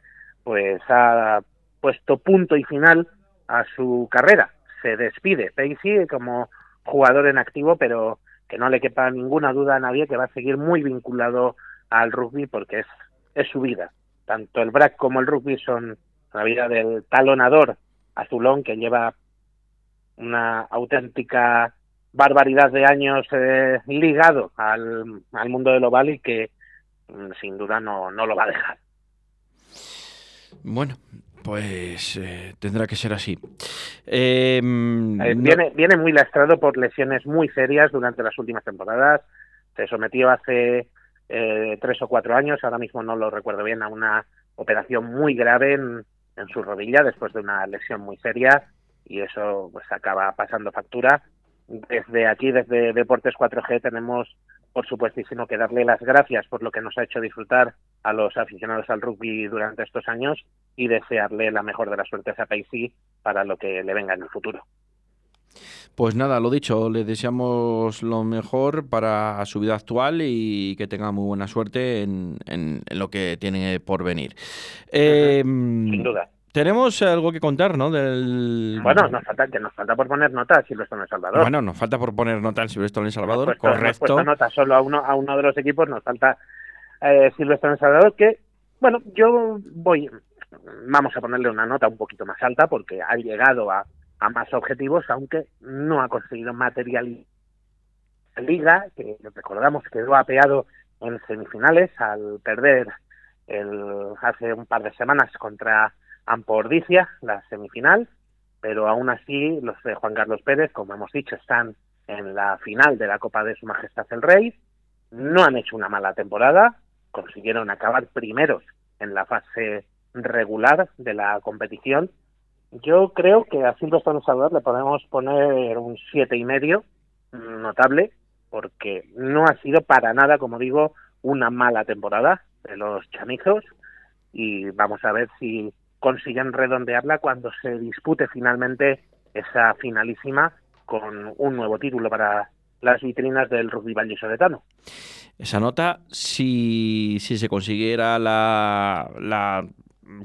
pues ha puesto punto y final a su carrera. Se despide Pacey como jugador en activo, pero que no le quepa ninguna duda a nadie que va a seguir muy vinculado al rugby porque es, es su vida. Tanto el BRAC como el rugby son la vida del talonador azulón que lleva una auténtica barbaridad de años eh, ligado al, al, mundo del oval y que mm, sin duda no, no lo va a dejar. Bueno, pues eh, tendrá que ser así. Eh, eh, viene, no... viene muy lastrado por lesiones muy serias durante las últimas temporadas. Se sometió hace eh, tres o cuatro años, ahora mismo no lo recuerdo bien, a una operación muy grave en, en su rodilla después de una lesión muy seria y eso pues acaba pasando factura. Desde aquí, desde Deportes 4G, tenemos por supuestísimo que darle las gracias por lo que nos ha hecho disfrutar a los aficionados al rugby durante estos años y desearle la mejor de las suertes a Paisy para lo que le venga en el futuro. Pues nada, lo dicho, le deseamos lo mejor para su vida actual y que tenga muy buena suerte en, en, en lo que tiene por venir. Eh, Sin duda. Tenemos algo que contar, ¿no? Del... Bueno, nos falta, que nos falta por poner nota a Silvestre en El Salvador. Bueno, nos falta por poner nota al Silvestre en El Salvador, puesto- correcto. nota solo a uno, a uno de los equipos, nos falta eh, Silvestre en El Salvador, que, bueno, yo voy, vamos a ponerle una nota un poquito más alta porque ha llegado a, a más objetivos, aunque no ha conseguido materializar liga, que recordamos quedó apeado en semifinales al perder el, hace un par de semanas contra Ampordicia, la semifinal, pero aún así los de Juan Carlos Pérez, como hemos dicho, están en la final de la Copa de Su Majestad el Rey, no han hecho una mala temporada, consiguieron acabar primeros en la fase regular de la competición. Yo creo que a Silvestre en Salvador le podemos poner un siete y medio notable, porque no ha sido para nada, como digo, una mala temporada de los chamizos y vamos a ver si consiguen redondearla cuando se dispute finalmente esa finalísima con un nuevo título para las vitrinas del rugby vallisoletano. Esa nota, si, si se consiguiera la, la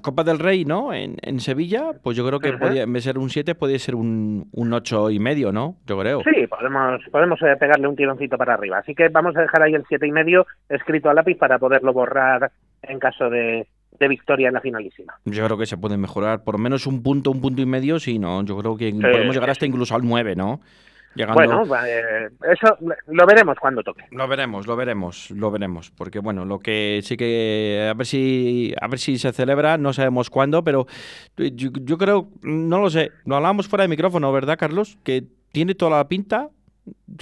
Copa del Rey, ¿no? En, en Sevilla, pues yo creo que Ujú. podía, en vez de ser un 7, puede ser un, un 8 y medio, ¿no? Yo creo. Sí, podemos, podemos eh, pegarle un tironcito para arriba. Así que vamos a dejar ahí el siete y medio escrito a lápiz para poderlo borrar en caso de, de victoria en la finalísima. Yo creo que se puede mejorar por lo menos un punto, un punto y medio, sí, ¿no? Yo creo que podemos llegar hasta incluso al 9, ¿no? Llegando... Bueno, eh, eso lo veremos cuando toque. Lo veremos, lo veremos, lo veremos, porque bueno, lo que sí que a ver si a ver si se celebra, no sabemos cuándo, pero yo, yo creo, no lo sé, lo hablamos fuera de micrófono, ¿verdad, Carlos? Que tiene toda la pinta.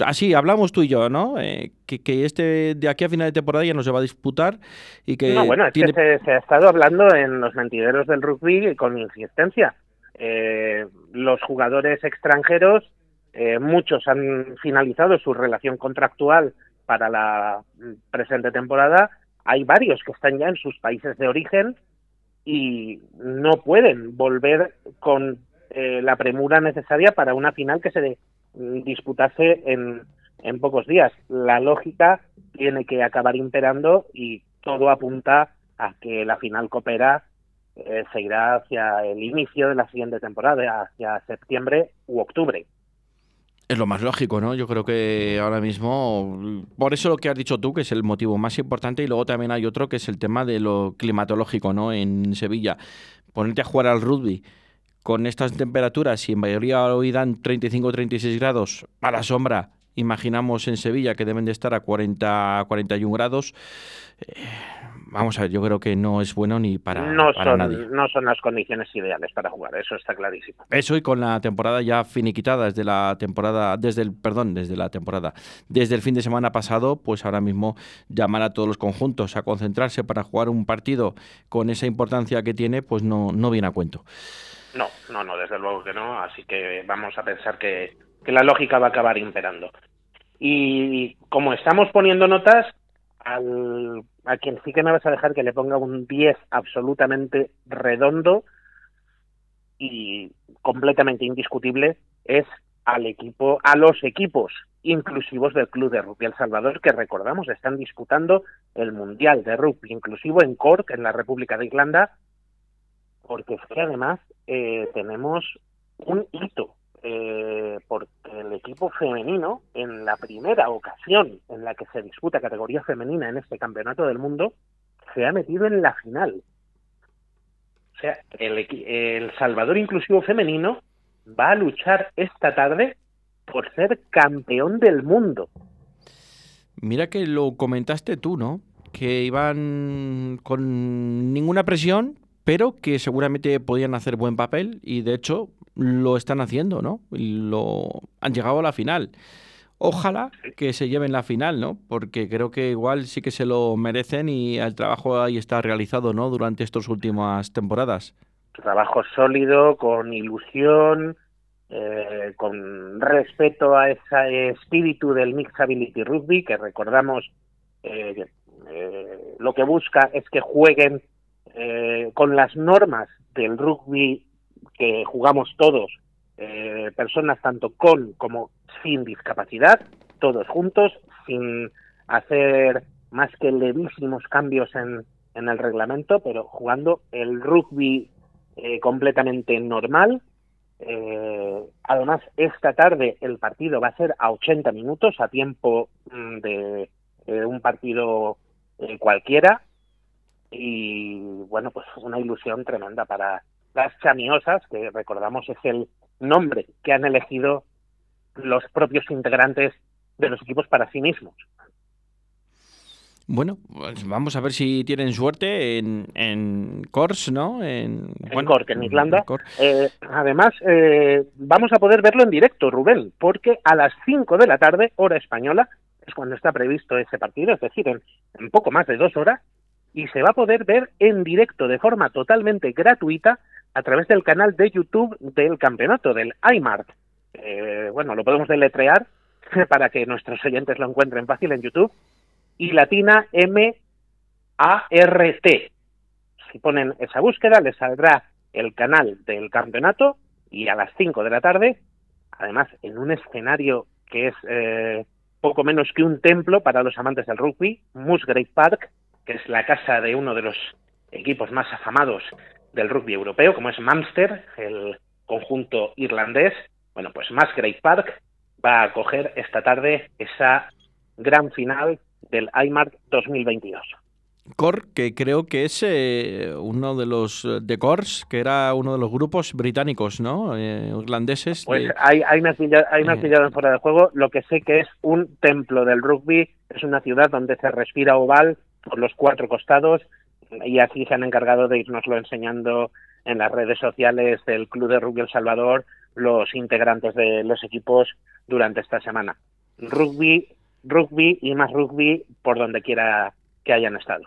Así, hablamos tú y yo, ¿no? Eh, que, que este de aquí a final de temporada ya no se va a disputar y que no, bueno, es tiene... que se, se ha estado hablando en los mentideros del rugby con insistencia. Eh, los jugadores extranjeros, eh, muchos han finalizado su relación contractual para la presente temporada. Hay varios que están ya en sus países de origen y no pueden volver con eh, la premura necesaria para una final que se disputase en, en pocos días. La lógica tiene que acabar imperando y todo apunta a que la final coopera eh, se irá hacia el inicio de la siguiente temporada, hacia septiembre u octubre. Es lo más lógico, ¿no? Yo creo que ahora mismo, por eso lo que has dicho tú, que es el motivo más importante, y luego también hay otro que es el tema de lo climatológico, ¿no? En Sevilla, ponerte a jugar al rugby con estas temperaturas, y en mayoría hoy dan 35 o 36 grados a la sombra, imaginamos en Sevilla que deben de estar a 40, 41 grados. eh, vamos a ver, yo creo que no es bueno ni para, no, para son, nadie. no son las condiciones ideales para jugar, eso está clarísimo. Eso y con la temporada ya finiquitada desde la temporada, desde el, perdón, desde la temporada, desde el fin de semana pasado, pues ahora mismo llamar a todos los conjuntos a concentrarse para jugar un partido con esa importancia que tiene, pues no, no viene a cuento. No, no, no, desde luego que no, así que vamos a pensar que, que la lógica va a acabar imperando. Y como estamos poniendo notas, al, a quien sí que me vas a dejar que le ponga un 10 absolutamente redondo y completamente indiscutible es al equipo, a los equipos inclusivos del Club de Rugby El Salvador, que recordamos están disputando el Mundial de Rugby inclusivo en Cork, en la República de Irlanda, porque es que además eh, tenemos un hito, eh, porque el equipo femenino, en la primera ocasión en la que se disputa categoría femenina en este campeonato del mundo, se ha metido en la final. O sea, el, el Salvador Inclusivo Femenino va a luchar esta tarde por ser campeón del mundo. Mira que lo comentaste tú, ¿no? Que iban con ninguna presión, pero que seguramente podían hacer buen papel y de hecho lo están haciendo, ¿no? Y lo han llegado a la final. Ojalá que se lleven la final, ¿no? Porque creo que igual sí que se lo merecen y el trabajo ahí está realizado, ¿no? Durante estas últimas temporadas. Trabajo sólido, con ilusión, eh, con respeto a ese espíritu del Mixability Rugby, que recordamos eh, eh, lo que busca es que jueguen eh, con las normas del rugby que jugamos todos, eh, personas tanto con como sin discapacidad, todos juntos, sin hacer más que levísimos cambios en, en el reglamento, pero jugando el rugby eh, completamente normal. Eh, además, esta tarde el partido va a ser a 80 minutos, a tiempo mm, de un partido cualquiera. Y bueno, pues una ilusión tremenda para las chamiosas, que recordamos es el nombre que han elegido los propios integrantes de los equipos para sí mismos. Bueno, pues vamos a ver si tienen suerte en, en Kors, ¿no? En, en Cork, en Irlanda. Eh, además, eh, vamos a poder verlo en directo, Rubén, porque a las 5 de la tarde, hora española, es cuando está previsto ese partido, es decir, en, en poco más de dos horas, y se va a poder ver en directo de forma totalmente gratuita a través del canal de YouTube del campeonato, del IMART. Eh, bueno, lo podemos deletrear para que nuestros oyentes lo encuentren fácil en YouTube. Y latina M A R T. Si ponen esa búsqueda les saldrá el canal del campeonato y a las 5 de la tarde, además en un escenario que es eh, poco menos que un templo para los amantes del rugby, Musgrave Park, que es la casa de uno de los equipos más afamados del rugby europeo, como es Munster, el conjunto irlandés. Bueno, pues Musgrave Park va a acoger esta tarde esa gran final del IMART 2022. Cor, que creo que es eh, uno de los eh, de Cors, que era uno de los grupos británicos, ¿no? Eh, irlandeses. Pues hay, hay, más hay en fuera de juego. Lo que sé que es un templo del rugby, es una ciudad donde se respira oval por los cuatro costados y así se han encargado de irnoslo enseñando en las redes sociales del Club de Rugby El Salvador los integrantes de los equipos durante esta semana. Rugby, rugby y más rugby por donde quiera que hayan estado.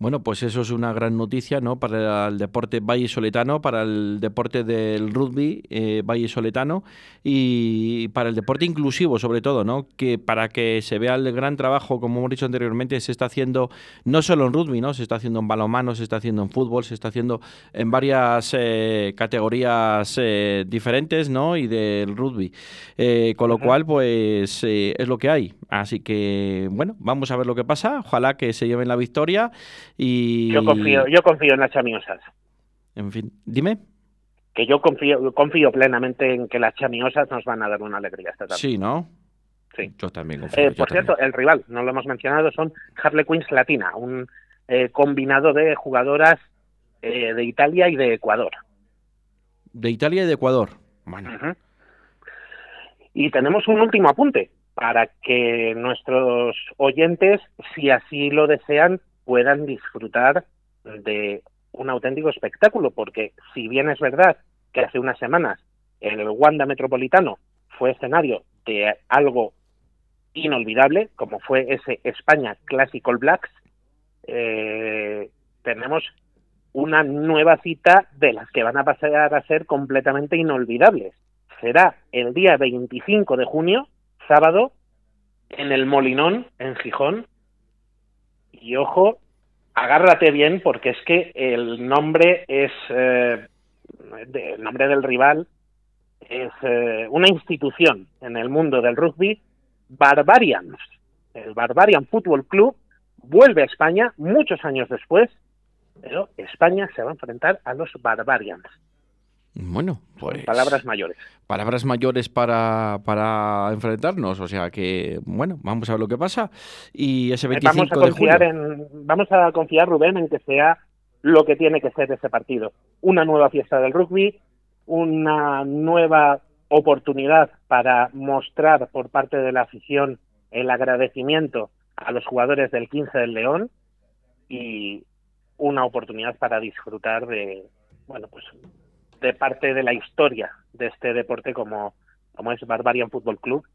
Bueno, pues eso es una gran noticia ¿no? para el deporte vallisoletano, para el deporte del rugby eh, vallisoletano y para el deporte inclusivo sobre todo, ¿no? que para que se vea el gran trabajo, como hemos dicho anteriormente, se está haciendo no solo en rugby, ¿no? se está haciendo en balonmano, se está haciendo en fútbol, se está haciendo en varias eh, categorías eh, diferentes ¿no? y del rugby. Eh, con lo cual, pues es lo que hay. Así que, bueno, vamos a ver lo que pasa. Ojalá que se lleven la victoria yo confío, yo confío en las chamiosas. En fin, dime. Que yo confío, confío plenamente en que las chamiosas nos van a dar una alegría esta tarde. Sí, ¿no? Sí. Yo también confío. Eh, por cierto, el rival, no lo hemos mencionado, son Harley Queens Latina, un eh, combinado de jugadoras eh, de Italia y de Ecuador. De Italia y de Ecuador. Bueno. Y tenemos un último apunte para que nuestros oyentes, si así lo desean, puedan disfrutar de un auténtico espectáculo, porque si bien es verdad que hace unas semanas el Wanda Metropolitano fue escenario de algo inolvidable, como fue ese España Classic All Blacks, eh, tenemos una nueva cita de las que van a pasar a ser completamente inolvidables. Será el día 25 de junio, sábado, en el Molinón, en Gijón, y ojo, agárrate bien porque es que el nombre es, eh, el nombre del rival es eh, una institución en el mundo del rugby, Barbarians. El Barbarian Football Club vuelve a España muchos años después, pero España se va a enfrentar a los Barbarians. Bueno, pues. Palabras mayores. Palabras mayores para, para enfrentarnos. O sea que, bueno, vamos a ver lo que pasa. Y ese 25 vamos a confiar En, vamos a confiar, Rubén, en que sea lo que tiene que ser ese partido. Una nueva fiesta del rugby, una nueva oportunidad para mostrar por parte de la afición el agradecimiento a los jugadores del 15 del León y una oportunidad para disfrutar de, bueno, pues de parte de la historia de este deporte como, como es Barbarian Football Club,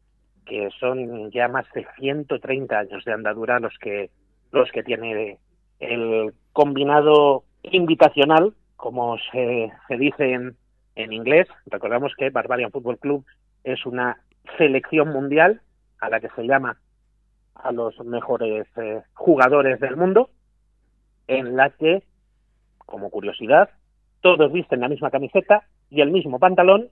que son ya más de 130 años de andadura los que, los que tiene el combinado invitacional, como se, se dice en, en inglés. Recordamos que Barbarian Football Club es una selección mundial a la que se llama a los mejores eh, jugadores del mundo, en la que, como curiosidad, todos visten la misma camiseta y el mismo pantalón,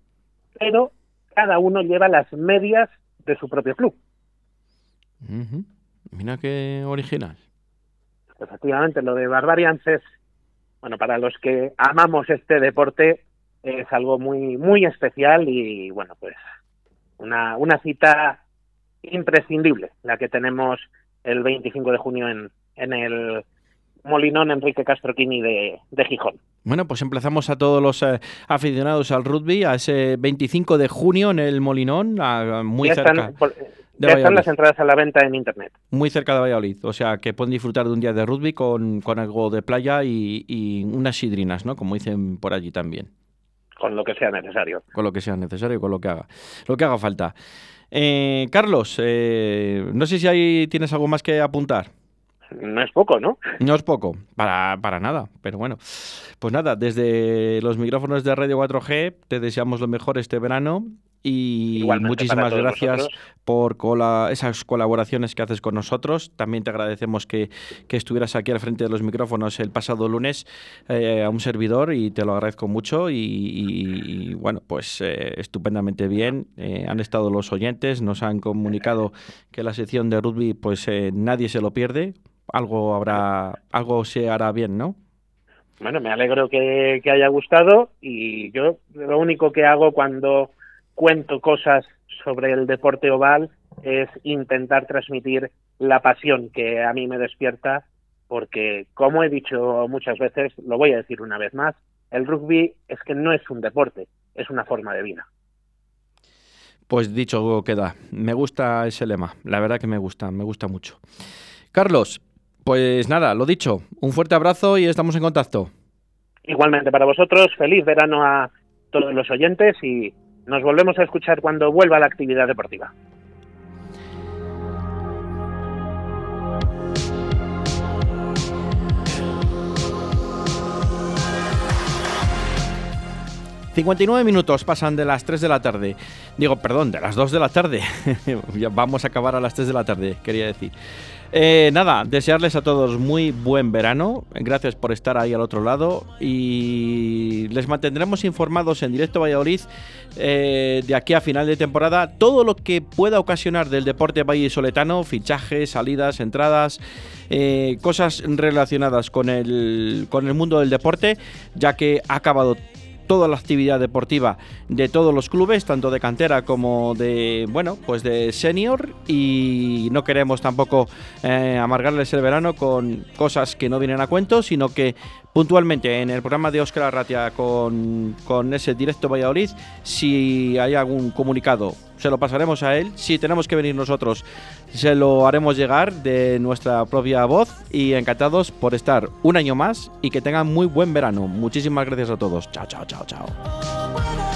pero cada uno lleva las medias de su propio club. Mira qué original. Efectivamente, lo de Barbarians es bueno, para los que amamos este deporte es algo muy, muy especial y bueno, pues una, una cita imprescindible, la que tenemos el 25 de junio en, en el Molinón Enrique Castroquini de, de Gijón. Bueno, pues empezamos a todos los eh, aficionados al rugby a ese 25 de junio en el Molinón, a, muy ya cerca. Están, por, ya están las entradas a la venta en internet. Muy cerca de Valladolid, o sea que pueden disfrutar de un día de rugby con, con algo de playa y, y, unas sidrinas, ¿no? Como dicen por allí también. Con lo que sea necesario. Con lo que sea necesario, con lo que haga, lo que haga falta. Eh, Carlos, eh, no sé si ahí tienes algo más que apuntar. No es poco, ¿no? No es poco, para, para nada, pero bueno. Pues nada, desde los micrófonos de Radio 4G te deseamos lo mejor este verano y Igualmente muchísimas gracias vosotros. por cola esas colaboraciones que haces con nosotros. También te agradecemos que, que, estuvieras aquí al frente de los micrófonos el pasado lunes eh, a un servidor y te lo agradezco mucho y, y, y bueno, pues eh, estupendamente bien. Eh, han estado los oyentes, nos han comunicado que la sección de rugby pues eh, nadie se lo pierde. Algo habrá, algo se hará bien, ¿no? Bueno, me alegro que, que haya gustado y yo lo único que hago cuando cuento cosas sobre el deporte oval es intentar transmitir la pasión que a mí me despierta, porque como he dicho muchas veces, lo voy a decir una vez más, el rugby es que no es un deporte, es una forma de vida. Pues dicho queda, me gusta ese lema, la verdad que me gusta, me gusta mucho. Carlos, pues nada, lo dicho, un fuerte abrazo y estamos en contacto. Igualmente para vosotros, feliz verano a todos los oyentes y nos volvemos a escuchar cuando vuelva la actividad deportiva. ...59 minutos pasan de las 3 de la tarde... ...digo, perdón, de las 2 de la tarde... vamos a acabar a las 3 de la tarde, quería decir... Eh, nada, desearles a todos muy buen verano. Gracias por estar ahí al otro lado. Y les mantendremos informados en directo Valladolid eh, de aquí a final de temporada. Todo lo que pueda ocasionar del deporte vallisoletano, fichajes, salidas, entradas, eh, cosas relacionadas con el, con el mundo del deporte, ya que ha acabado toda la actividad deportiva de todos los clubes, tanto de cantera como de, bueno, pues de senior y no queremos tampoco eh, amargarles el verano con cosas que no vienen a cuento, sino que puntualmente en el programa de Óscar Arratia con, con ese directo Valladolid, si hay algún comunicado, se lo pasaremos a él. Si tenemos que venir nosotros, se lo haremos llegar de nuestra propia voz y encantados por estar un año más y que tengan muy buen verano. Muchísimas gracias a todos. Chao, chao, chao, chao.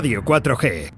Radio 4G.